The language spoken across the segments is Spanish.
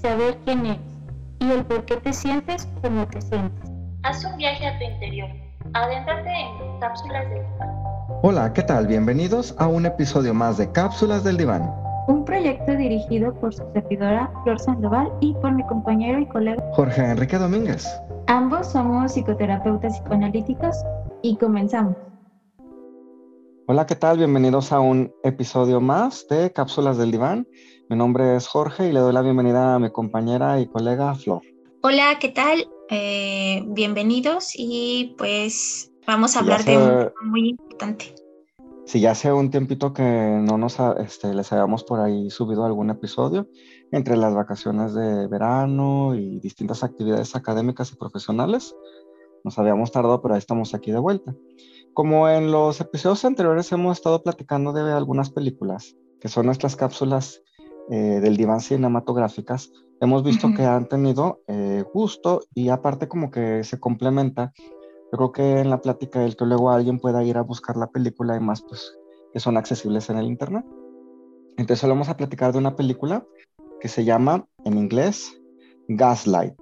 saber quién eres y el por qué te sientes como te sientes. Haz un viaje a tu interior. Adéntrate en cápsulas del diván. Hola, ¿qué tal? Bienvenidos a un episodio más de Cápsulas del Diván. Un proyecto dirigido por su servidora Flor Sandoval y por mi compañero y colega. Jorge Enrique Domínguez. Ambos somos psicoterapeutas psicoanalíticos y comenzamos. Hola, ¿qué tal? Bienvenidos a un episodio más de Cápsulas del Diván. Mi nombre es Jorge y le doy la bienvenida a mi compañera y colega Flor. Hola, ¿qué tal? Eh, bienvenidos y pues vamos a hablar de sé. un tema muy importante. Si ya hace un tiempito que no nos ha- este, les habíamos por ahí subido algún episodio entre las vacaciones de verano y distintas actividades académicas y profesionales, nos habíamos tardado, pero ahí estamos aquí de vuelta. Como en los episodios anteriores hemos estado platicando de algunas películas, que son nuestras cápsulas eh, del diván cinematográficas, hemos visto que han tenido eh, gusto y aparte como que se complementa. Yo creo que en la plática el que luego alguien pueda ir a buscar la película y más pues que son accesibles en el internet. Entonces vamos a platicar de una película que se llama en inglés Gaslight.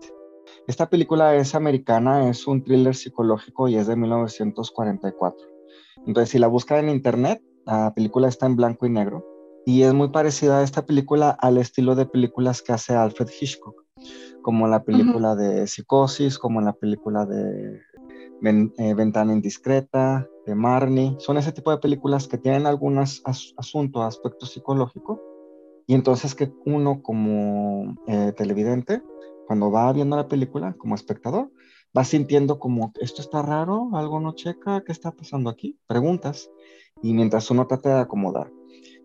Esta película es americana, es un thriller psicológico y es de 1944. Entonces, si la buscan en internet, la película está en blanco y negro y es muy parecida a esta película al estilo de películas que hace Alfred Hitchcock, como la película de Psicosis, como la película de Ven- eh, Ventana Indiscreta, de Marnie. Son ese tipo de películas que tienen algún as- as- asunto, aspecto psicológico y entonces que uno como eh, televidente, cuando va viendo la película, como espectador, va sintiendo como esto está raro, algo no checa, ¿qué está pasando aquí? Preguntas. Y mientras uno trata de acomodar.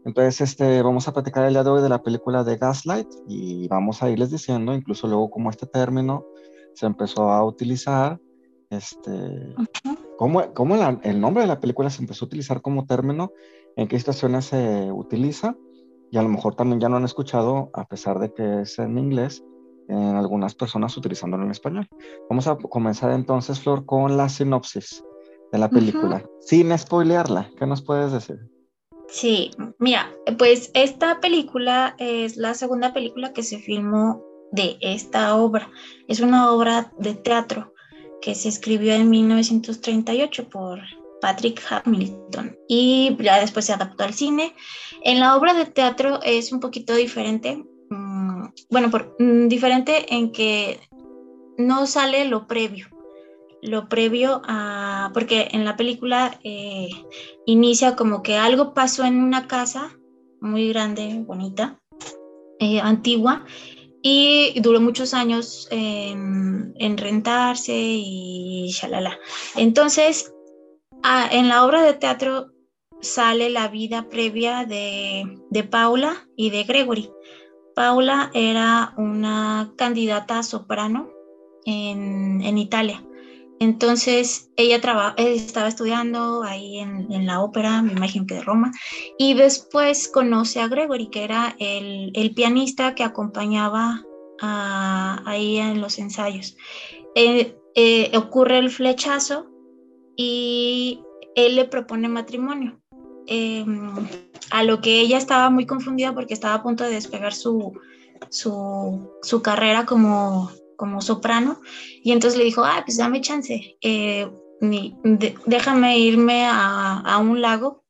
Entonces, este, vamos a platicar el día de hoy de la película de Gaslight y vamos a irles diciendo, incluso luego como este término se empezó a utilizar, este, cómo, cómo la- el nombre de la película se empezó a utilizar como término, en qué situaciones se utiliza y a lo mejor también ya lo han escuchado, a pesar de que es en inglés, en algunas personas utilizándolo en español. Vamos a comenzar entonces, Flor, con la sinopsis de la película, sin spoilearla. ¿Qué nos puedes decir? Sí, mira, pues esta película es la segunda película que se filmó de esta obra. Es una obra de teatro que se escribió en 1938 por Patrick Hamilton y ya después se adaptó al cine. En la obra de teatro es un poquito diferente, mm, bueno, por, mm, diferente en que no sale lo previo, lo previo a, porque en la película eh, inicia como que algo pasó en una casa muy grande, bonita, eh, antigua, y duró muchos años en, en rentarse y shalala. Entonces, en la obra de teatro sale la vida previa de, de Paula y de Gregory. Paula era una candidata a soprano en, en Italia. Entonces ella eh, estaba estudiando ahí en, la ópera, me imagino que de Roma, y después conoce a Gregory, que era el, pianista que acompañaba a- ahí en los ensayos. Eh, eh, ocurre el flechazo y él le propone matrimonio. Eh, a lo que ella estaba muy confundida porque estaba a punto de despegar su, su carrera como, como soprano y entonces le dijo, ah, pues dame chance, eh, de- déjame irme a, a un lago,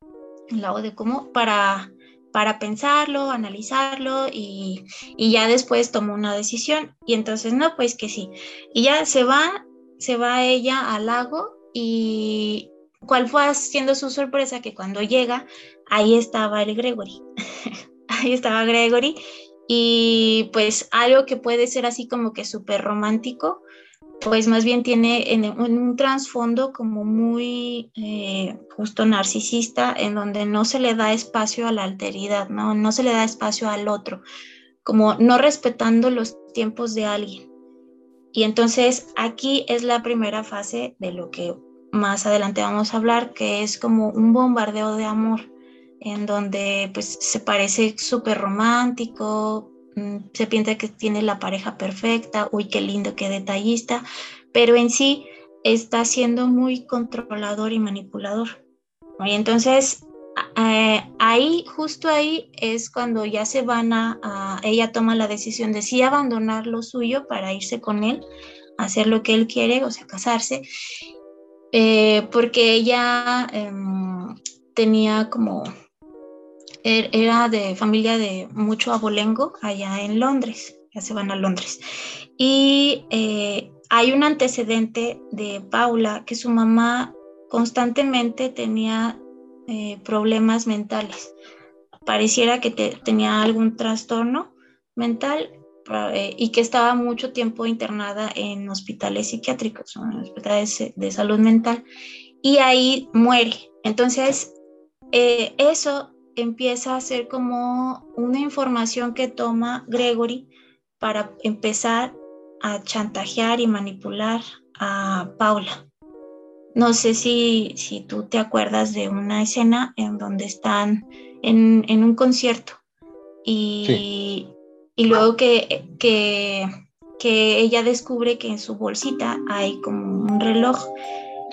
el lago de Como, para, para pensarlo, analizarlo y, y ya después tomó una decisión. Y entonces, no, pues que sí. Y ya se va, se va ella al lago y cuál fue siendo su sorpresa que cuando llega, ahí estaba el Gregory. ahí estaba Gregory y pues algo que puede ser así como que súper romántico, pues más bien tiene en, un trasfondo como muy eh, justo narcisista, en donde no se le da espacio a la alteridad, ¿no? no se le da espacio al otro. como no respetando los tiempos de alguien. Y entonces aquí es la primera fase de lo que más adelante vamos a hablar, que es como un bombardeo de amor, en donde pues se parece súper romántico, mm, se piensa que tiene la pareja perfecta, uy, qué lindo, qué detallista, pero en sí está siendo muy controlador y manipulador. Y entonces eh, ahí, justo ahí es cuando ya se van a, ella toma la decisión de sí abandonar lo suyo para irse con él, hacer lo que él quiere, o sea, casarse, eh, porque ella em, tenía como, era de familia de mucho abolengo allá en Londres, ya se van a Londres. Y eh, hay un antecedente de Paula que su mamá constantemente tenía eh, problemas mentales. Pareciera que tenía algún trastorno mental eh, y que estaba mucho tiempo internada en hospitales psiquiátricos, en hospitales de salud mental, y ahí muere. Entonces, eso empieza a ser como una información que toma Gregory para empezar a chantajear y manipular a Paula. No sé si, si tú te acuerdas de una escena en donde están en, un concierto y, y luego que, que, que, ella descubre que en su bolsita hay como un reloj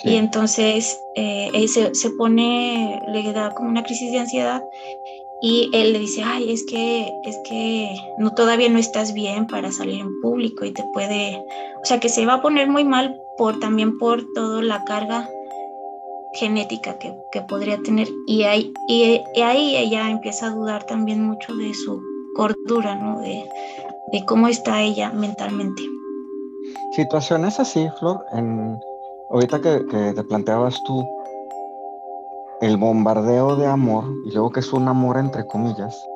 y entonces eh, se, se, pone, le da como una crisis de ansiedad y él le dice, ay, es que, es que no, todavía no estás bien para salir en público y te puede, o sea, que se va a poner muy mal por también por toda la carga genética que, podría tener y ahí, y, ahí ella empieza a dudar también mucho de su cordura, ¿no? De, cómo está ella mentalmente. Situaciones así, Flor, en, ahorita que, te planteabas tú el bombardeo de amor, y luego que es un amor entre comillas,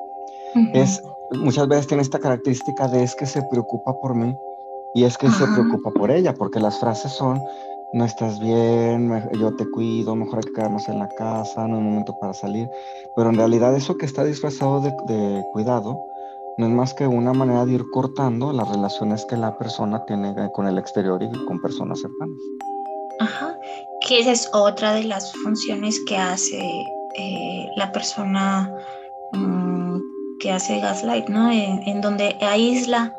es muchas veces tiene esta característica de es que se preocupa por mí y es que se preocupa por ella, porque las frases son, no estás bien, yo te cuido, mejor hay que quedarnos en la casa, no hay momento para salir. Pero en realidad eso que está disfrazado de, cuidado no es más que una manera de ir cortando las relaciones que la persona tiene con el exterior y con personas cercanas. Ajá, que esa es otra de las funciones que hace eh, la persona mm, que hace gaslight, ¿no? en donde aísla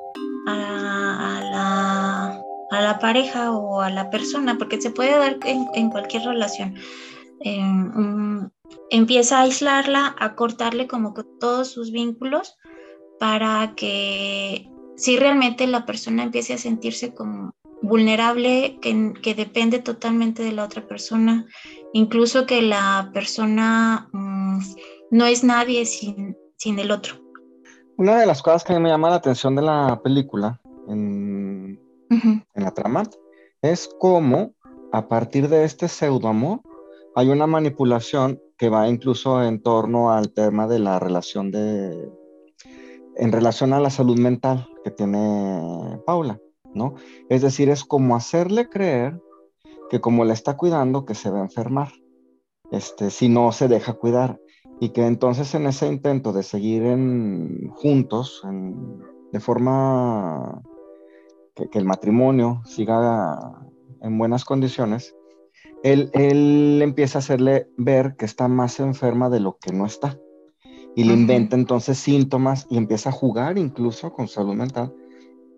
a, la, pareja o a la persona, porque se puede dar en, cualquier relación. empieza a aislarla, a cortarle como todos sus vínculos para que si realmente la persona empiece a sentirse como vulnerable, que, que depende totalmente de la otra persona, incluso que la persona mm, no es nadie sin, sin el otro. Una de las cosas que me llama la atención de la película en, la trama es cómo a partir de este pseudo amor hay una manipulación que va incluso en torno al tema de la relación de en relación a la salud mental que tiene Paula, ¿no? Es decir, es como hacerle creer que como la está cuidando, que se va a enfermar, este, si no se deja cuidar y que entonces en ese intento de seguir en, juntos, de forma que, el matrimonio siga en buenas condiciones, él, él, empieza a hacerle ver que está más enferma de lo que no está. Y le inventa entonces síntomas y empieza a jugar incluso con salud mental,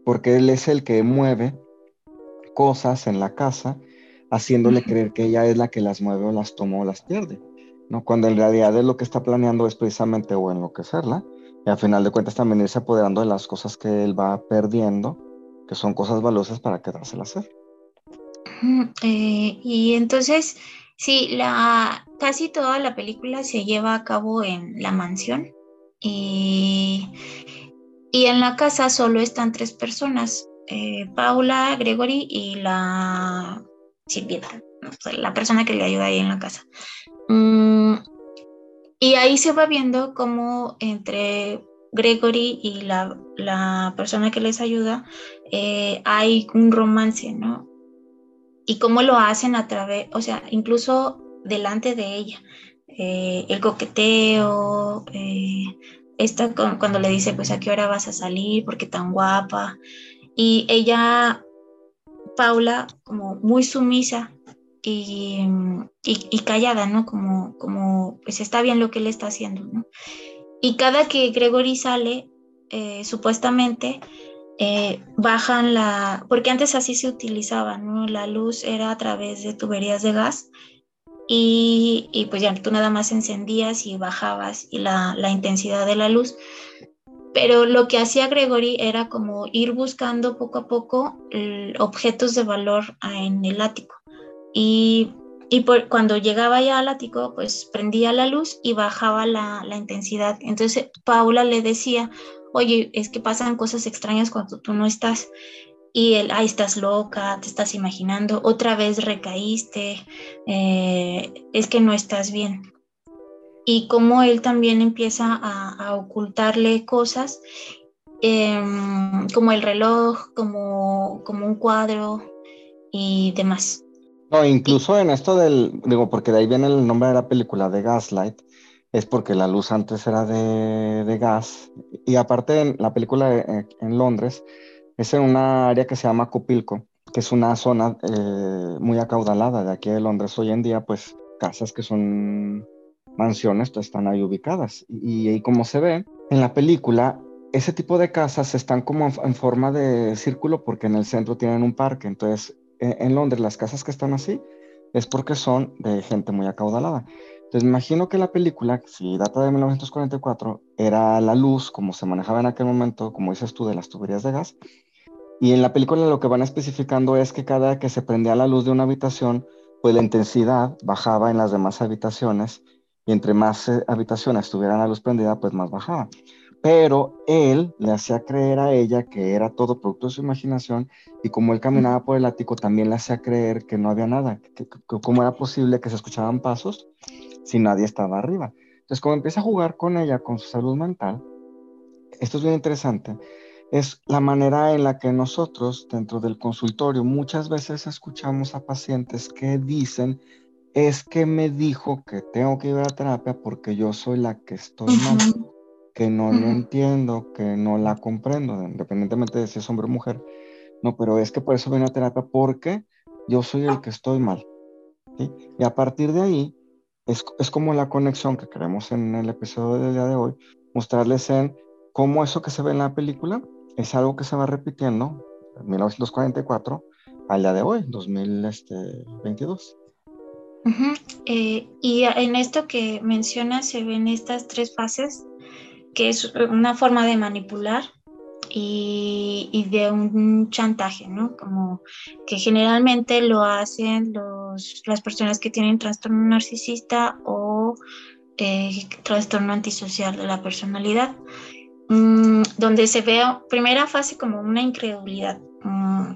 porque él es el que mueve cosas en la casa, haciéndole creer que ella es la que las mueve o las toma o las pierde. ¿no? Cuando en realidad es lo que está planeando es precisamente o enloquecerla, y al final de cuentas también irse apoderando de las cosas que él va perdiendo, que son cosas valiosas para quedárselas hacer. Eh, y entonces, sí, la, casi toda la película se lleva a cabo en la mansión y, y en la casa solo están tres personas, eh, Paula, Gregory y la sirvienta, la persona que le ayuda ahí en la casa. Mm, y ahí se va viendo cómo entre Gregory y la, persona que les ayuda eh, hay un romance, ¿no? Y cómo lo hacen a través, o sea, incluso delante de ella. Eh, el coqueteo, eh, esta cuando le dice, pues a qué hora vas a salir, porque tan guapa. Y ella, Paula, como muy sumisa y, y, callada, ¿no? Como, como, pues está bien lo que él está haciendo, ¿no? Y cada que Gregory sale, eh, supuestamente, eh, bajan la, porque antes así se utilizaba, ¿no? La luz era a través de tuberías de gas y, y pues ya tú nada más encendías y bajabas y la, intensidad de la luz. Pero lo que hacía Gregory era como ir buscando poco a poco objetos de valor en el ático. Y, cuando llegaba ya al ático, pues prendía la luz y bajaba la intensidad. Entonces Paula le decía, oye, es que pasan cosas extrañas cuando tú no estás. Y él, ahí estás loca, te estás imaginando, otra vez recaíste, eh, es que no estás bien. Y como él también empieza a, ocultarle cosas, em, como el reloj, como, como un cuadro y demás. No, incluso en esto del, digo, porque de ahí viene el nombre de la película, de Gaslight, es porque la luz antes era de, gas. Y aparte, en la película en, en Londres es en una área que se llama Copilco, que es una zona eh, muy acaudalada de aquí de Londres. Hoy en día, pues casas que son mansiones pues, están ahí ubicadas. Y, ahí como se ve en la película, ese tipo de casas están como en, forma de círculo porque en el centro tienen un parque. Entonces, en, en Londres las casas que están así es porque son de gente muy acaudalada. Entonces, imagino que la película, si data de 1944, era la luz, como se manejaba en aquel momento, como dices tú, de las tuberías de gas. Y en la película lo que van especificando es que cada que se prendía la luz de una habitación, pues la intensidad bajaba en las demás habitaciones y entre más eh, habitaciones tuvieran la luz prendida, pues más bajaba. Pero él le hacía creer a ella que era todo producto de su imaginación y como él caminaba por el ático también le hacía creer que no había nada, que, cómo era posible que se escuchaban pasos si nadie estaba arriba. Entonces, como empieza a jugar con ella, con su salud mental, esto es bien interesante, es la manera en la que nosotros dentro del consultorio muchas veces escuchamos a pacientes que dicen, es que me dijo que tengo que ir a terapia porque yo soy la que estoy mal, que no lo entiendo, que no la comprendo, independientemente de si es hombre o mujer. No, pero es que por eso viene a terapia porque yo soy el que estoy mal. Y a partir de ahí, es, como la conexión que queremos en el episodio del día de hoy, mostrarles en cómo eso que se ve en la película es algo que se va repitiendo en 1944 al día de hoy, 2022. Eh, y en esto que mencionas se ven estas tres fases, que es una forma de manipular, y, de un chantaje, ¿no? Como que generalmente lo hacen los, las personas que tienen trastorno narcisista o eh, trastorno antisocial de la personalidad, mm, donde se ve primera fase como una incredulidad. Mm,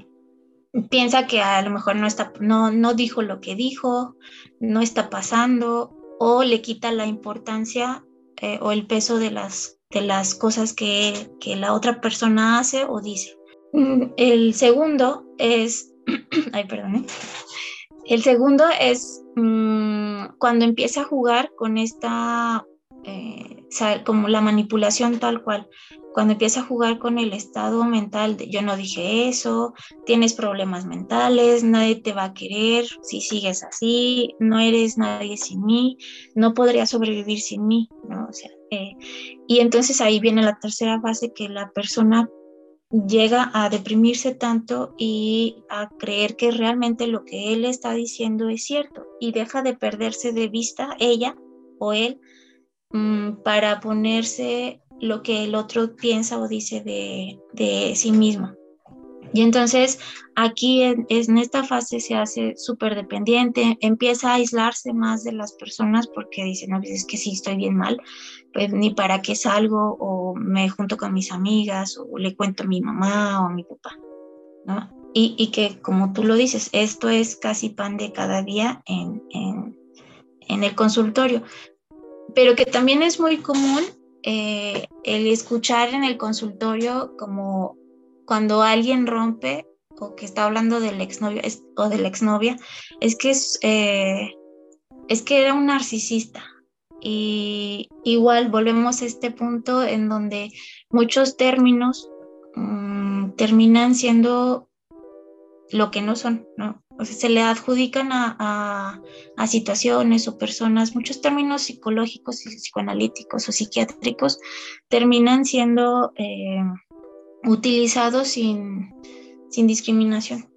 piensa que a lo mejor no, está, no, no dijo lo que dijo, no está pasando o le quita la importancia eh, o el peso de las de las cosas que, la otra persona hace o dice. Mm, el segundo es, ay, perdón, ¿eh? el segundo es cuando empieza a jugar con esta, eh, como la manipulación tal cual, cuando empieza a jugar con el estado mental yo no dije eso, tienes problemas mentales, nadie te va a querer si sigues así, no eres nadie sin mí, no podría sobrevivir sin mí, ¿no? O sea, eh, y entonces ahí viene la tercera fase que la persona llega a deprimirse tanto y a creer que realmente lo que él está diciendo es cierto y deja de perderse de vista ella o él mm, para ponerse lo que el otro piensa o dice de, de sí mismo. Y entonces aquí en, esta fase se hace súper dependiente, empieza a aislarse más de las personas porque dice, no, pues es que sí estoy bien mal, pues ni para qué salgo o me junto con mis amigas o le cuento a mi mamá o a mi papá, ¿no? Y, y que como tú lo dices, esto es casi pan de cada día en, en, en el consultorio, pero que también es muy común eh, el escuchar en el consultorio como cuando alguien rompe o que está hablando del exnovio o de la exnovia, es que es, eh, es que era un narcisista y igual volvemos a este punto en donde muchos términos mm, terminan siendo lo que no son, ¿no? O sea, se le adjudican a, situaciones o personas, muchos términos psicológicos y psicoanalíticos o psiquiátricos terminan siendo eh, utilizados sin, sin discriminación.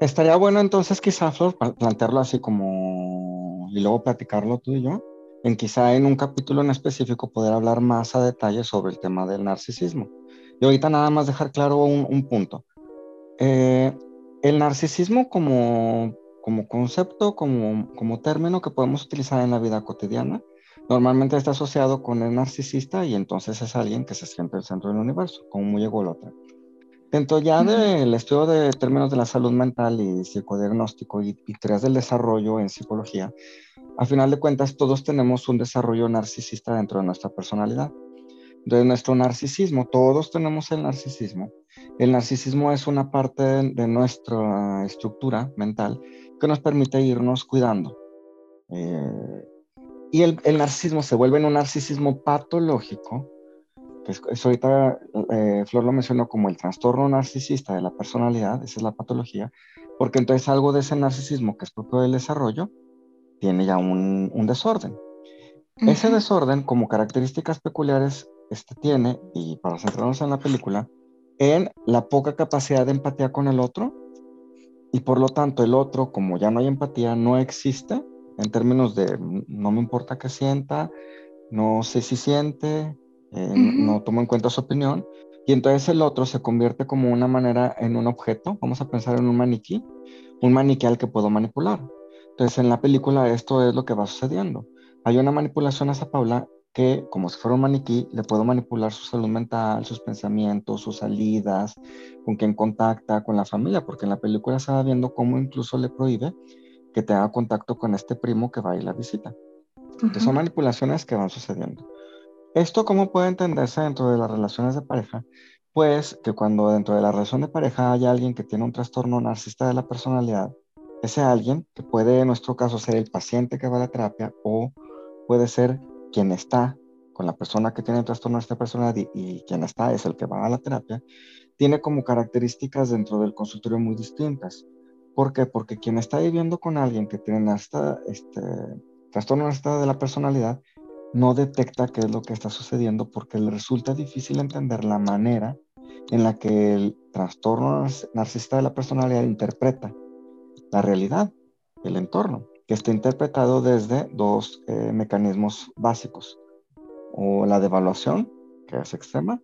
Estaría bueno entonces quizá, Flor, plantearlo así como, y luego platicarlo tú y yo, en quizá en un capítulo en específico poder hablar más a detalle sobre el tema del narcisismo. Y ahorita nada más dejar claro un, punto. Eh, el narcisismo como, como concepto, como, como término que podemos utilizar en la vida cotidiana, normalmente está asociado con el narcisista y entonces es alguien que se siente el centro del universo, como muy ególatra. Dentro ya del estudio de términos de la salud mental y psicodiagnóstico y, y teorías del desarrollo en psicología, a final de cuentas todos tenemos un desarrollo narcisista dentro de nuestra personalidad. De nuestro narcisismo, todos tenemos el narcisismo. El narcisismo es una parte de nuestra estructura mental que nos permite irnos cuidando. Eh, y el, el, narcisismo se vuelve en un narcisismo patológico eso ahorita eh, Flor lo mencionó como el trastorno narcisista de la personalidad, esa es la patología, porque entonces algo de ese narcisismo que es propio del desarrollo tiene ya un, un desorden. Ese desorden, como características peculiares, este, tiene, y para centrarnos en la película, en la poca capacidad de empatía con el otro, y por lo tanto el otro, como ya no hay empatía, no existe en términos de no me importa qué sienta, no sé si siente, eh, no tomo en cuenta su opinión, y entonces el otro se convierte como una manera en un objeto, vamos a pensar en un maniquí, un maniquí al que puedo manipular. Entonces en la película esto es lo que va sucediendo. Hay una manipulación hacia Paula que, como si fuera un maniquí, le puedo manipular su salud mental, sus pensamientos, sus salidas, con quién contacta, con la familia, porque en la película se va viendo cómo incluso le prohíbe que tenga contacto con este primo que va a ir a la visita. Entonces son manipulaciones que van sucediendo. ¿Esto cómo puede entenderse dentro de las relaciones de pareja? Pues que cuando dentro de la relación de pareja hay alguien que tiene un trastorno narcisista de la personalidad, ese alguien, que puede en nuestro caso ser el paciente que va a la terapia o puede ser quien está con la persona que tiene el trastorno de personalidad y, quien está es el que va a la terapia, tiene como características dentro del consultorio muy distintas. ¿Por qué? Porque quien está viviendo con alguien que tiene este, trastorno de la personalidad no detecta qué es lo que está sucediendo porque le resulta difícil entender la manera en la que el trastorno narcisista de la personalidad interpreta la realidad, el entorno, que está interpretado desde dos eh, mecanismos básicos, o la devaluación, que es extrema,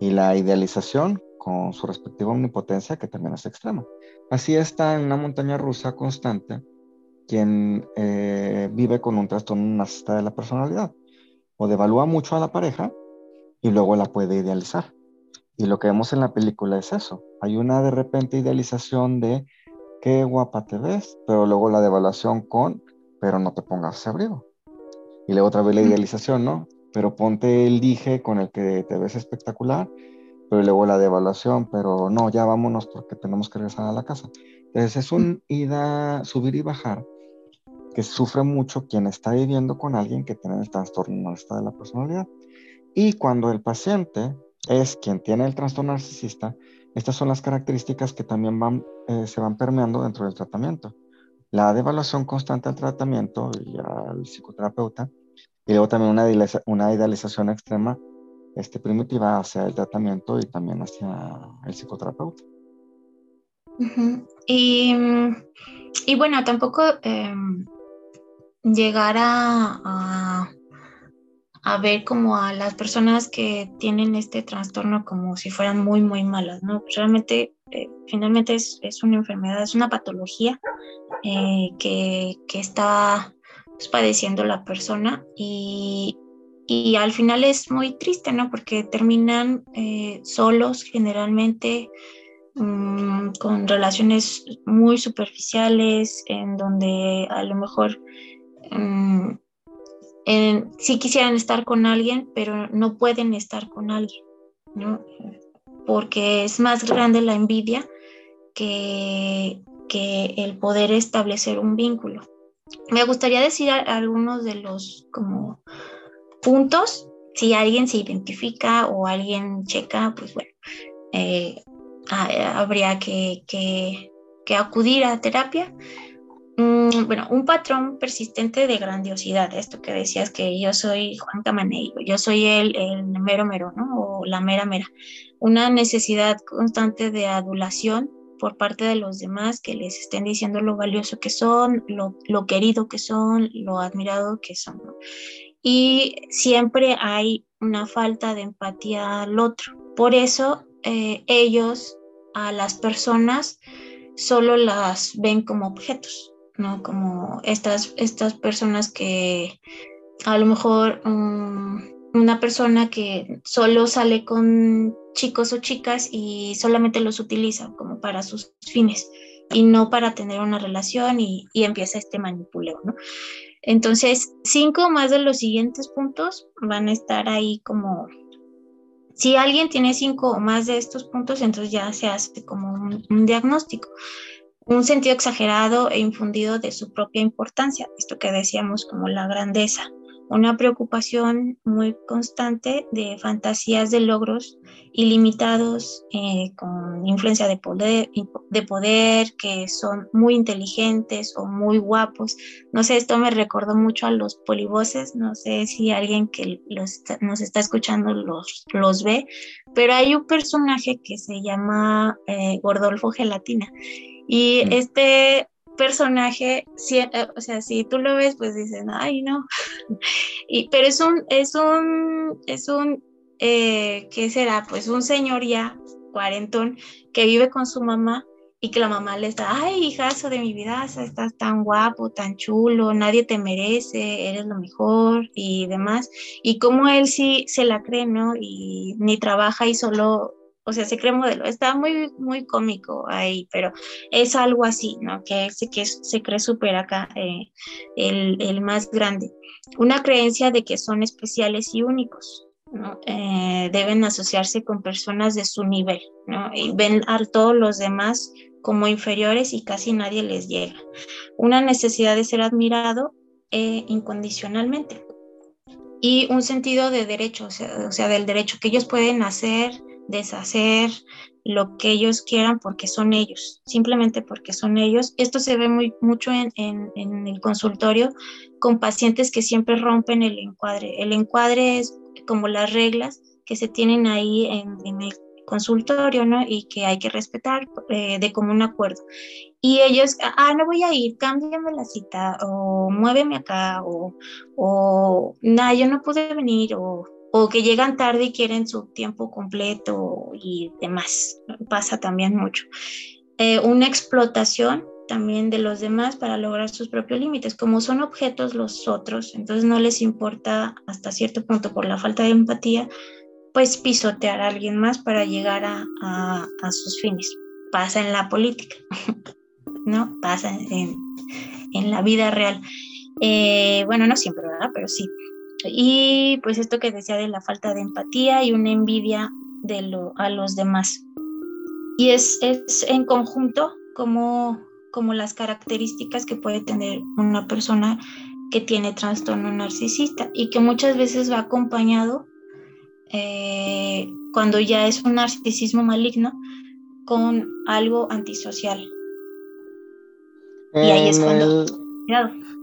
y la idealización con su respectiva omnipotencia, que también es extrema. Así está en una montaña rusa constante quien eh, vive con un trastorno narcisista de la personalidad. O devalúa mucho a la pareja y luego la puede idealizar. Y lo que vemos en la película es eso. Hay una de repente idealización de qué guapa te ves, pero luego la devaluación con, pero no te pongas ese abrigo. Y luego otra vez la idealización, ¿no? Pero ponte el dije con el que te ves espectacular, pero luego la devaluación, pero no, ya vámonos porque tenemos que regresar a la casa. Entonces es un ida, subir y bajar que sufre mucho quien está viviendo con alguien que tiene el trastorno narcisista de la personalidad. Y cuando el paciente es quien tiene el trastorno narcisista, estas son las características que también eh, se van permeando dentro del tratamiento. La devaluación constante al tratamiento y al psicoterapeuta, y luego también una, idealización extrema este, primitiva hacia el tratamiento y también hacia el psicoterapeuta. y, bueno, tampoco eh, llegar a, ver como a las personas que tienen este trastorno como si fueran muy, muy malas, ¿no? Realmente, eh, finalmente es, es, una enfermedad, es una patología eh, que, que, está pues, padeciendo la persona y, y, al final es muy triste, ¿no? Porque terminan eh, solos generalmente mm, con relaciones muy superficiales, en donde a lo mejor Mm, sí quisieran estar con alguien, pero no pueden estar con alguien, ¿no? Porque es más grande la envidia que, que el poder establecer un vínculo. me gustaría decir algunos de los como puntos, si alguien se identifica o alguien checa, pues bueno, eh, habría que, que, acudir a terapia. Bueno, un patrón persistente de grandiosidad, esto que decías que yo soy Juan Camaneiro, yo soy el, mero mero, ¿no? O la mera mera. Una necesidad constante de adulación por parte de los demás que les estén diciendo lo valioso que son, lo, lo querido que son, lo admirado que son. Y siempre hay una falta de empatía al otro. Por eso eh, ellos a las personas solo las ven como objetos, ¿no? Como estas, estas personas que a lo mejor um, una persona que solo sale con chicos o chicas y solamente los utiliza como para sus fines y no para tener una relación y, empieza este manipuleo, ¿no? Entonces, cinco más de los siguientes puntos van a estar ahí como, si alguien tiene cinco o más de estos puntos, entonces ya se hace como un diagnóstico un sentido exagerado e infundido de su propia importancia, esto que decíamos como la grandeza, una preocupación muy constante de fantasías de logros ilimitados eh, con influencia de poder, de poder, que son muy inteligentes o muy guapos. No sé, esto me recordó mucho a los polivoces, no sé si alguien que nos está escuchando los, los ve, pero hay un personaje que se llama eh, Gordolfo Gelatina. Y mm. este personaje, si, eh, o sea, si tú lo ves, pues dicen, ay, no. y, pero es un, es un, es un, eh, ¿qué será? Pues un señor ya, cuarentón, que vive con su mamá y que la mamá le está, ay, hijazo de mi vida, estás tan guapo, tan chulo, nadie te merece, eres lo mejor y demás. Y como él sí se la cree, ¿no? Y ni trabaja y solo o sea, se cree modelo. Está muy, muy cómico ahí, pero es algo así, ¿no? Que, que se cree súper acá, eh, el, el, más grande. Una creencia de que son especiales y únicos, ¿no? Eh, deben asociarse con personas de su nivel, ¿no? Y ven a todos los demás como inferiores y casi nadie les llega. Una necesidad de ser admirado eh, incondicionalmente y un sentido de derecho, o sea, o sea, del derecho que ellos pueden hacer, deshacer lo que ellos quieran porque son ellos, simplemente porque son ellos. Esto se ve muy, mucho en, el consultorio con pacientes que siempre rompen el encuadre. El encuadre es como las reglas que se tienen ahí en, el consultorio, ¿no? Y que hay que respetar eh, de común acuerdo. Y ellos, ah, no voy a ir, cámbiame la cita, o muéveme acá, o, o nada, yo no pude venir, o o que llegan tarde y quieren su tiempo completo y demás. Pasa también mucho. Eh, una explotación también de los demás para lograr sus propios límites. Como son objetos los otros, entonces no les importa hasta cierto punto por la falta de empatía, pues pisotear a alguien más para llegar a, a, sus fines. Pasa en la política, ¿no? Pasa en, en la vida real. Eh, bueno, no siempre, ¿verdad? Pero sí. Y pues esto que decía de la falta de empatía y una envidia de lo, a los demás. Y es, es en conjunto como, como las características que puede tener una persona que tiene trastorno narcisista y que muchas veces va acompañado eh, cuando ya es un narcisismo maligno con algo antisocial. y ahí es cuando...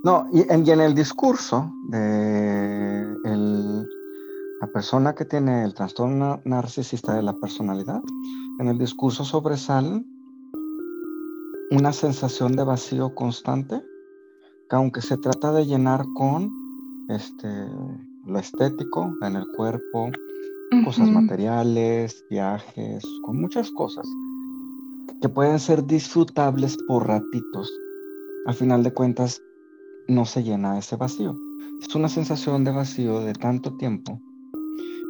No, y en, el discurso de la persona que tiene el trastorno narcisista de la personalidad, en el discurso sobresale una sensación de vacío constante, que aunque se trata de llenar con este, lo estético en el cuerpo, cosas materiales, viajes, con muchas cosas que pueden ser disfrutables por ratitos, al final de cuentas no se llena ese vacío. Es una sensación de vacío de tanto tiempo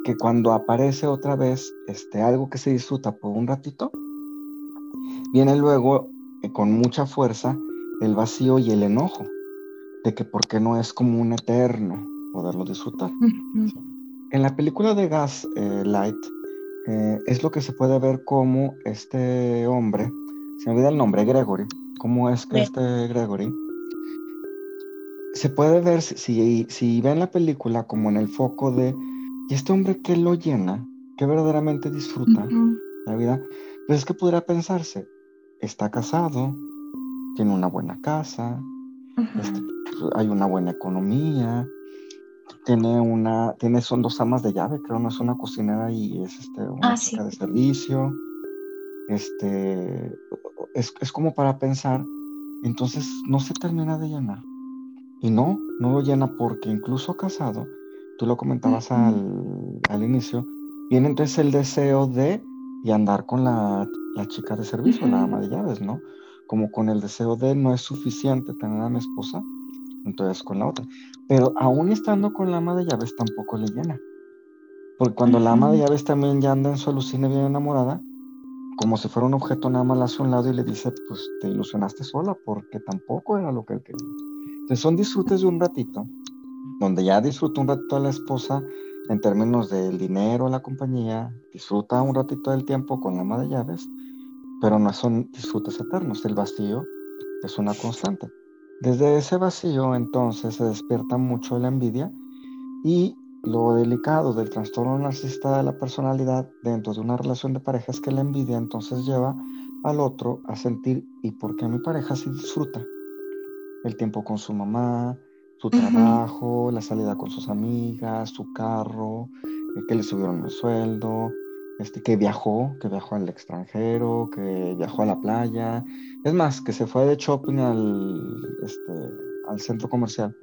que cuando aparece otra vez este, algo que se disfruta por un ratito, viene luego eh, con mucha fuerza el vacío y el enojo de que por qué no es como un eterno poderlo disfrutar. En la película de Gas eh, Light eh, es lo que se puede ver como este hombre, se me olvida el nombre, Gregory, cómo es que este Gregory se puede ver, si, si ven la película como en el foco de, ¿y este hombre qué lo llena? ¿Qué verdaderamente disfruta la vida? Pues es que podría pensarse, está casado, tiene una buena casa, este, hay una buena economía, tiene una, tiene, son dos amas de llave, creo, no es una cocinera y es este, una ah, chica de servicio. Este, es, es, como para pensar, entonces no se termina de llenar. Y no, no lo llena porque incluso casado, tú lo comentabas al, al, inicio, viene entonces el deseo de y andar con la, la chica de servicio, la ama de llaves, ¿no? Como con el deseo de no es suficiente tener a mi esposa, entonces con la otra. Pero aún estando con la ama de llaves tampoco le llena. Porque cuando la ama de llaves también ya anda en su alucina bien enamorada, como si fuera un objeto, nada más la hace a un lado y le dice, pues te ilusionaste sola, porque tampoco era lo que él quería. Entonces son disfrutes de un ratito, donde ya disfruta un ratito a la esposa en términos del dinero, la compañía, disfruta un ratito del tiempo con la ama de llaves, pero no son disfrutes eternos. El vacío es una constante. Desde ese vacío entonces se despierta mucho la envidia y lo delicado del trastorno narcisista de la personalidad dentro de una relación de pareja es que la envidia entonces lleva al otro a sentir, ¿y por qué mi pareja sí disfruta? El tiempo con su mamá, su trabajo, la salida con sus amigas, su carro, que le subieron el sueldo, este, que viajó, que viajó al extranjero, que viajó a la playa. Es más, que se fue de shopping al, este, al centro comercial.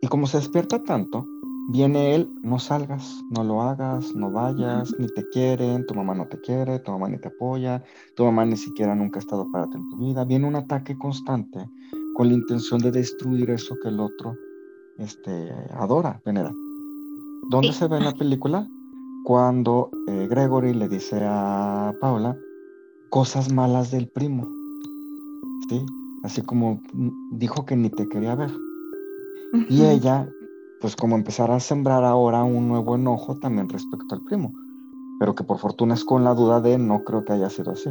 Y como se despierta tanto, Viene él, no salgas, no lo hagas, no vayas, ni te quieren, tu mamá no te quiere, tu mamá ni te apoya, tu mamá ni siquiera nunca ha estado para ti en tu vida. Viene un ataque constante con la intención de destruir eso que el otro este, adora, venera. ¿Dónde se ve en la película? Cuando eh, Gregory le dice a Paula cosas malas del primo. ¿Sí? Así como mm, dijo que ni te quería ver. Y ella pues como empezar a sembrar ahora un nuevo enojo también respecto al primo, pero que por fortuna es con la duda de no creo que haya sido así.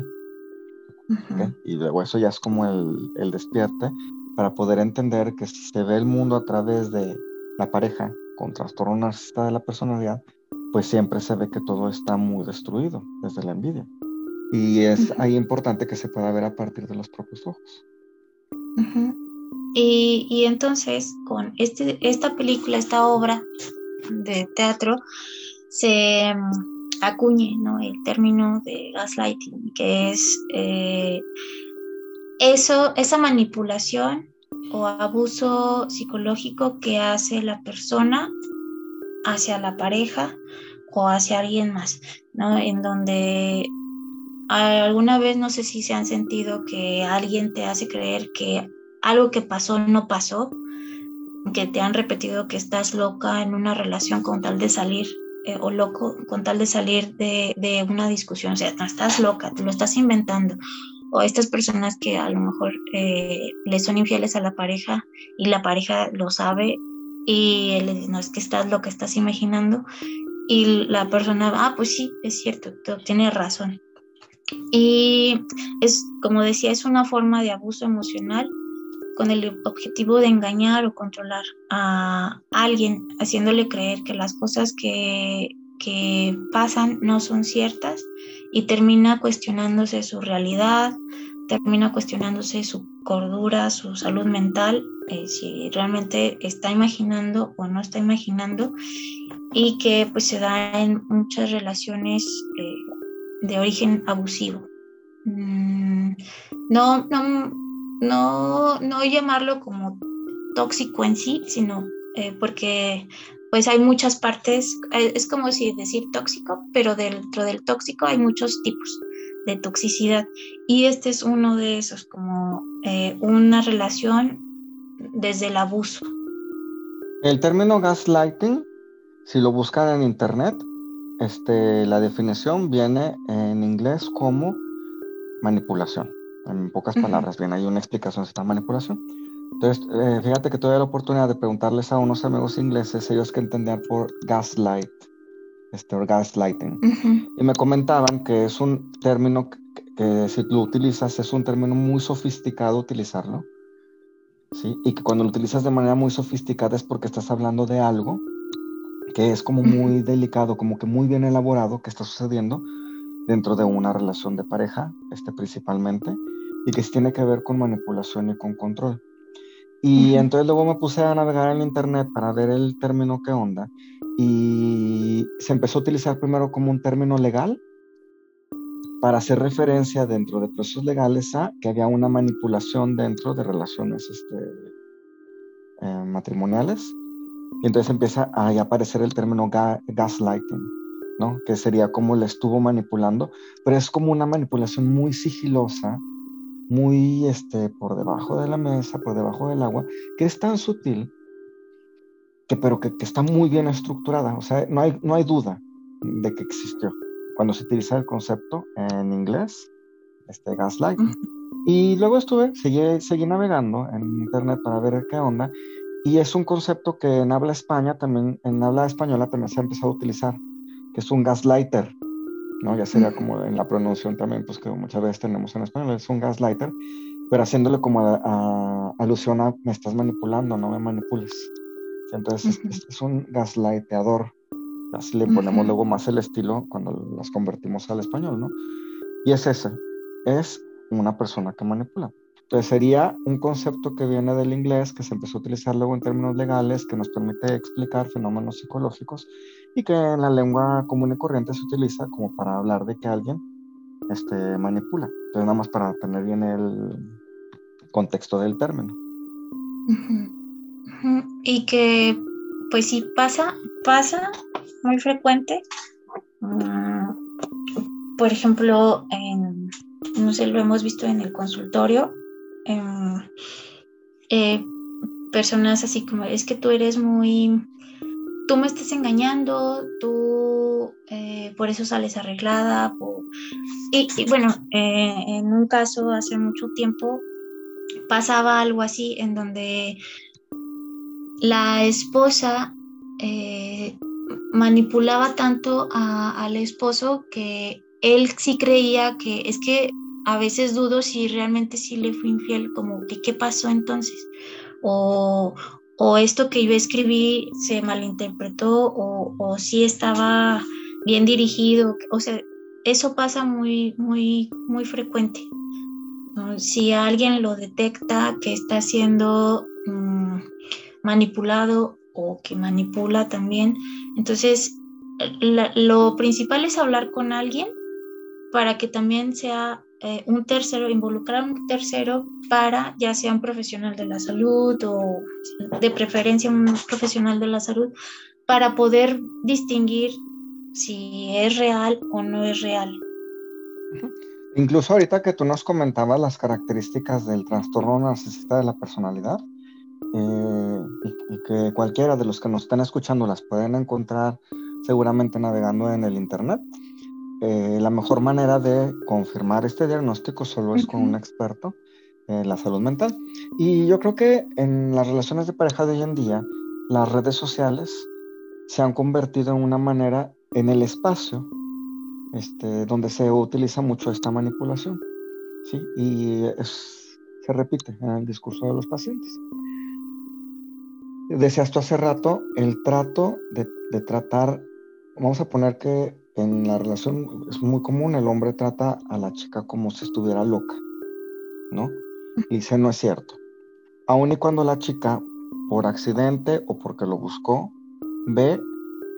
Y luego eso ya es como el, el despierte para poder entender que si se ve el mundo a través de la pareja con trastorno narcisista de la personalidad, pues siempre se ve que todo está muy destruido desde la envidia. Y es ahí importante que se pueda ver a partir de los propios ojos. Y, entonces con este, esta película, esta obra de teatro, se mm, acuñe el término de gaslighting, que es eh, eso, esa manipulación o abuso psicológico que hace la persona hacia la pareja o hacia alguien más, ¿no? En donde alguna vez no sé si se han sentido que alguien te hace creer que algo que pasó no pasó, que te han repetido que estás loca en una relación con tal de salir eh, o loco con tal de salir de, una discusión, o sea, no estás loca, te lo estás inventando. O estas personas que a lo mejor eh, le son infieles a la pareja y la pareja lo sabe y le dice, no, es que estás loca, estás imaginando. Y la persona, ah, pues sí, es cierto, tiene razón. Y es, como decía, es una forma de abuso emocional con el objetivo de engañar o controlar a alguien, haciéndole creer que las cosas que, que pasan no son ciertas y termina cuestionándose su realidad, termina cuestionándose su cordura, su salud mental, eh, si realmente está imaginando o no está imaginando y que pues se da en muchas relaciones eh, de origen abusivo. Mm, no, no, no, no llamarlo como tóxico en sí, sino eh, porque pues hay muchas partes, eh, es como si decir tóxico, pero dentro del tóxico hay muchos tipos de toxicidad y este es uno de esos, como eh, una relación desde el abuso. El término gaslighting, si lo buscan en internet, este, la definición viene en inglés como manipulación. En pocas palabras, bien, hay una explicación de esta manipulación. Entonces, eh, fíjate que tuve la oportunidad de preguntarles a unos amigos ingleses, ellos que entendían por gaslight, este, o gaslighting. Y me comentaban que es un término que, si lo utilizas es un término muy sofisticado utilizarlo, ¿sí? Y que cuando lo utilizas de manera muy sofisticada es porque estás hablando de algo que es como muy delicado, como que muy bien elaborado que está sucediendo dentro de una relación de pareja, este principalmente, y que tiene que ver con manipulación y con control. Y entonces luego me puse a navegar en internet para ver el término qué onda, y se empezó a utilizar primero como un término legal para hacer referencia dentro de procesos legales a que había una manipulación dentro de relaciones este, eh, matrimoniales. Y entonces empieza a aparecer el término gaslighting, ¿no? Que sería como le estuvo manipulando, pero es como una manipulación muy sigilosa, muy este, por debajo de la mesa, por debajo del agua, que es tan sutil, que, pero que, que está muy bien estructurada. O sea, no hay, no hay duda de que existió cuando se utiliza el concepto en inglés, este gaslight. Y luego estuve, seguí, seguí navegando en internet para ver qué onda. Y es un concepto que en habla España también, en habla española también se ha empezado a utilizar, que es un gaslighter, ¿no? Ya sería como en la pronunciación también, pues que muchas veces tenemos en español, es un gaslighter, pero haciéndole como a, alusión a me estás manipulando, no me manipules. Entonces es, un gaslighteador, Así le ponemos luego más el estilo cuando las convertimos al español, ¿no? Y es ese, es una persona que manipula. Entonces sería un concepto que viene del inglés, que se empezó a utilizar luego en términos legales, que nos permite explicar fenómenos psicológicos y que en la lengua común y corriente se utiliza como para hablar de que alguien este, manipula. Entonces nada más para tener bien el contexto del término. Y que pues sí pasa, pasa muy frecuente. Mm, por ejemplo, no sé, lo hemos visto en el consultorio. Eh, personas así como, es que tú eres muy, tú me estás engañando, tú eh, por eso sales arreglada. y, bueno, eh, en un caso hace mucho tiempo pasaba algo así en donde la esposa manipulaba tanto al esposo que él sí creía que es que a veces dudo si realmente sí le fui infiel, como que qué pasó entonces, o, esto que yo escribí se malinterpretó, o, o si estaba bien dirigido, o sea, eso pasa muy, muy, muy frecuente. Si alguien lo detecta que está siendo mm, manipulado o que manipula también. Entonces, lo principal es hablar con alguien para que también sea eh, un tercero, involucrar a un tercero para ya sea un profesional de la salud o de preferencia un profesional de la salud, para poder distinguir si es real o no es real. Incluso ahorita que tú nos comentabas las características del trastorno narcisista de la personalidad, eh, y, que cualquiera de los que nos están escuchando las pueden encontrar seguramente navegando en el Internet. Eh, la mejor manera de confirmar este diagnóstico solo es con un experto en la salud mental. Y yo creo que en las relaciones de pareja de hoy en día, las redes sociales se han convertido en una manera, en el espacio, este, donde se utiliza mucho esta manipulación. ¿sí? Y se repite en el discurso de los pacientes. Decías tú hace rato, el trato de, tratar, vamos a poner que en la relación es muy común, el hombre trata a la chica como si estuviera loca, ¿no? Y dice, no es cierto. Aun y cuando la chica, por accidente o porque lo buscó, ve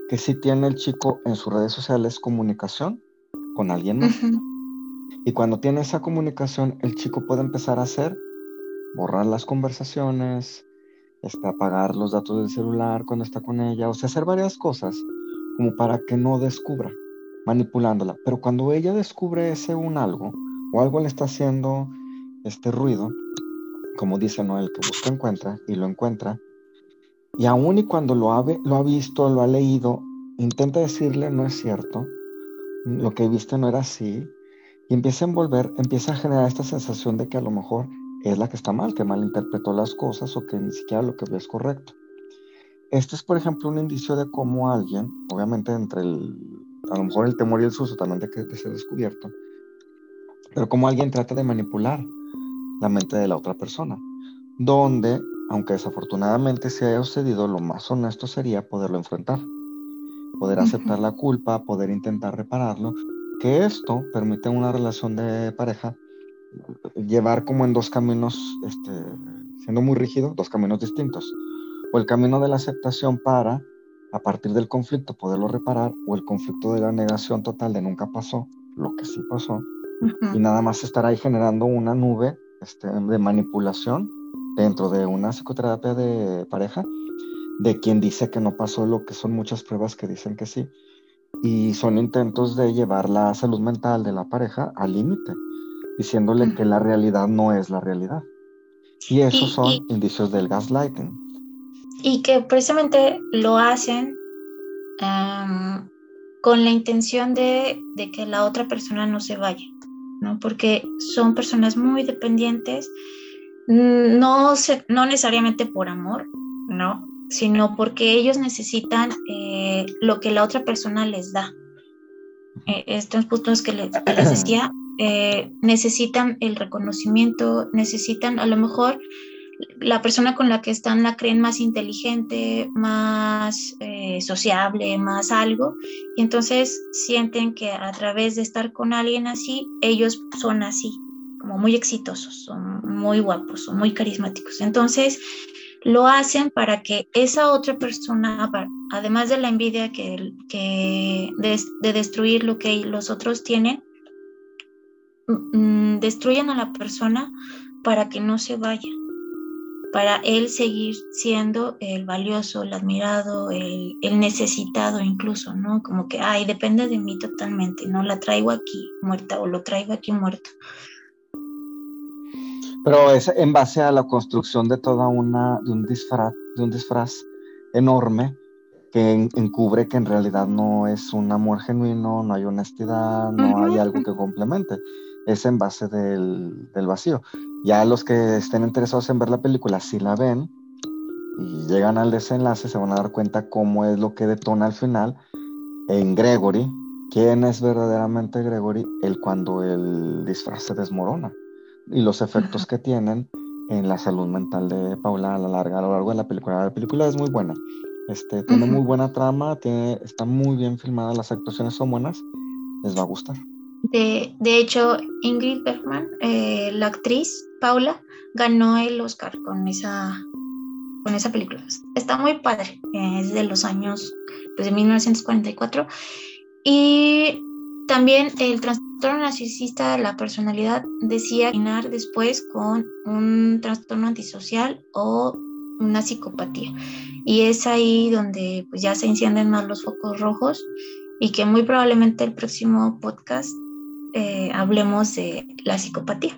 que sí tiene el chico en sus redes sociales comunicación con alguien más. Y cuando tiene esa comunicación, el chico puede empezar a hacer, borrar las conversaciones, este, apagar los datos del celular cuando está con ella, o sea, hacer varias cosas como para que no descubra, manipulándola. Pero cuando ella descubre ese un algo, o algo le está haciendo este ruido, como dice Noel, que busca encuentra y lo encuentra, y aún y cuando lo ha, lo ha visto, lo ha leído, intenta decirle no es cierto, lo que viste no era así, y empieza a envolver, empieza a generar esta sensación de que a lo mejor es la que está mal, que malinterpretó las cosas o que ni siquiera lo que ve es correcto. Este es, por ejemplo, un indicio de cómo alguien, obviamente entre el, a lo mejor el temor y el susto también de que, de ser descubierto, pero cómo alguien trata de manipular la mente de la otra persona. donde, aunque desafortunadamente se haya sucedido, lo más honesto sería poderlo enfrentar, poder aceptar la culpa, poder intentar repararlo, que esto permite una relación de pareja llevar como en dos caminos, este, siendo muy rígido, dos caminos distintos. O el camino de la aceptación para, a partir del conflicto, poderlo reparar, o el conflicto de la negación total de nunca pasó, lo que sí pasó, y nada más estar ahí generando una nube este, de manipulación dentro de una psicoterapia de pareja, de quien dice que no pasó lo que son muchas pruebas que dicen que sí, y son intentos de llevar la salud mental de la pareja al límite, diciéndole que la realidad no es la realidad. Y esos son indicios del gaslighting. Y que precisamente lo hacen con la intención de, de, que la otra persona no se vaya, ¿no? Porque son personas muy dependientes, no, se, no necesariamente por amor, ¿no? Sino porque ellos necesitan eh, lo que la otra persona les da. Eh, estos puntos que les, que les decía, eh, necesitan el reconocimiento, necesitan a lo mejor la persona con la que están la creen más inteligente, más eh, sociable, más algo, y entonces sienten que a través de estar con alguien así, ellos son así, como muy exitosos, son muy guapos, son muy carismáticos. Entonces lo hacen para que esa otra persona, además de la envidia que, que de destruir lo que los otros tienen, Mm, destruyen a la persona para que no se vaya, para él seguir siendo el valioso, el admirado, el, necesitado incluso, ¿no? Como que, ay, depende de mí totalmente, ¿no? La traigo aquí muerta o lo traigo aquí muerto. Pero es en base a la construcción de toda una, de un disfraz, de un disfraz enorme que encubre que en realidad no es un amor genuino, no hay honestidad, no hay algo que complemente es en base del, vacío. Ya los que estén interesados en ver la película, si la ven y llegan al desenlace, se van a dar cuenta cómo es lo que detona al final en Gregory. ¿Quién es verdaderamente Gregory? El cuando el disfraz se desmorona y los efectos que tienen en la salud mental de Paula a la larga, a lo largo de la película. La película es muy buena. Este, tiene muy buena trama, tiene, está muy bien filmada, las actuaciones son buenas, les va a gustar. De, hecho, Ingrid Bergman, eh, la actriz Paula, ganó el Oscar con esa, con esa película. Está muy padre, es de los años pues, de 1944. Y también el trastorno narcisista de la personalidad decía terminar después con un trastorno antisocial o una psicopatía. Y es ahí donde pues, ya se encienden más los focos rojos y que muy probablemente el próximo podcast eh, hablemos de la psicopatía.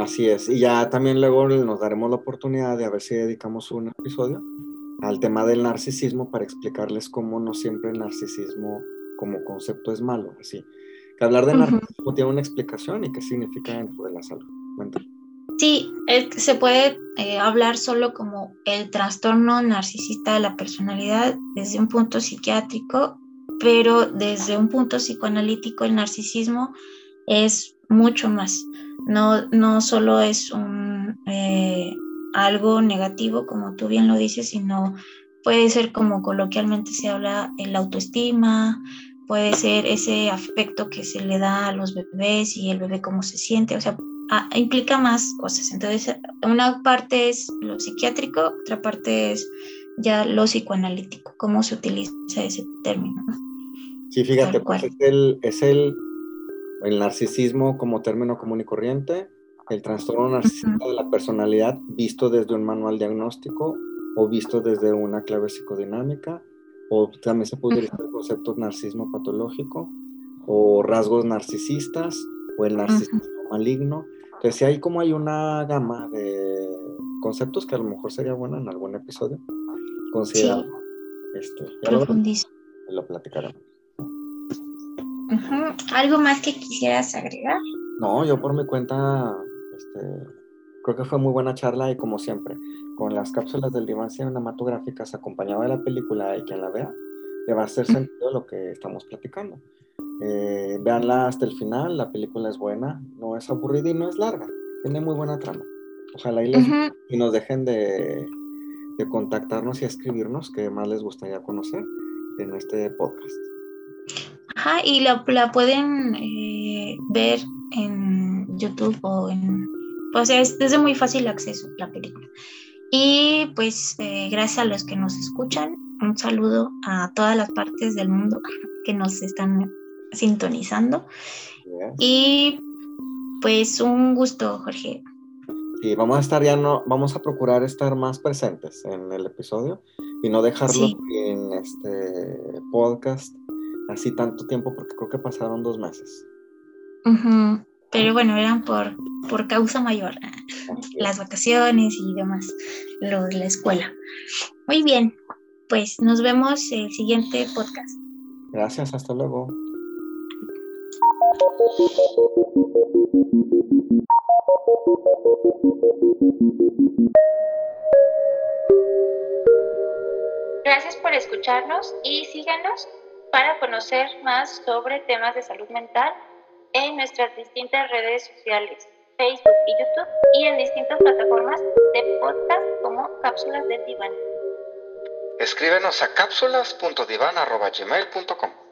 Así es, y ya también luego nos daremos la oportunidad de a ver si dedicamos un episodio al tema del narcisismo para explicarles cómo no siempre el narcisismo como concepto es malo, así. Que hablar de narcisismo tiene una explicación y qué significa dentro de la salud. Sí, se puede eh, hablar solo como el trastorno narcisista de la personalidad desde un punto psiquiátrico pero desde un punto psicoanalítico el narcisismo es mucho más. No, no solo es un, eh, algo negativo, como tú bien lo dices, sino puede ser como coloquialmente se habla el autoestima, puede ser ese afecto que se le da a los bebés y el bebé cómo se siente, o sea, implica más cosas. Entonces, una parte es lo psiquiátrico, otra parte es ya lo psicoanalítico, cómo se utiliza ese término. Sí, fíjate, pues es, el, es el, el narcisismo como término común y corriente, el trastorno narcisista de la personalidad visto desde un manual diagnóstico o visto desde una clave psicodinámica, o también se puede utilizar el concepto narcisismo patológico, o rasgos narcisistas, o el narcisismo maligno. Entonces, sí hay como hay una gama de conceptos que a lo mejor sería bueno en algún episodio considerar. Sí. Este, lo platicaremos. ¿Algo más que quisieras agregar? No, yo por mi cuenta, este, creo que fue muy buena charla y como siempre, con las cápsulas del diván cinematográficas acompañado de la película y quien la vea, le va a hacer sentido lo que estamos platicando. Eh, véanla hasta el final, la película es buena, no es aburrida y no es larga, tiene muy buena trama. Ojalá y, les, y nos dejen de, de, contactarnos y escribirnos qué más les gustaría conocer en este podcast. Ajá, y la, la pueden eh, ver en YouTube o en... O sea, es desde muy fácil acceso la película. Y pues eh, gracias a los que nos escuchan, un saludo a todas las partes del mundo que nos están sintonizando. Y pues un gusto, Jorge. Sí, vamos a estar ya no, vamos a procurar estar más presentes en el episodio y no dejarlo en este podcast así tanto tiempo porque creo que pasaron dos meses. Pero bueno, eran por, por causa mayor, las vacaciones y demás, lo de la escuela. Muy bien, pues nos vemos en el siguiente podcast. Gracias, hasta luego. Gracias por escucharnos y síganos para conocer más sobre temas de salud mental en nuestras distintas redes sociales, Facebook y YouTube, y en distintas plataformas de podcast como Cápsulas de Diván. Escríbenos a cápsulas.divan.gmail.com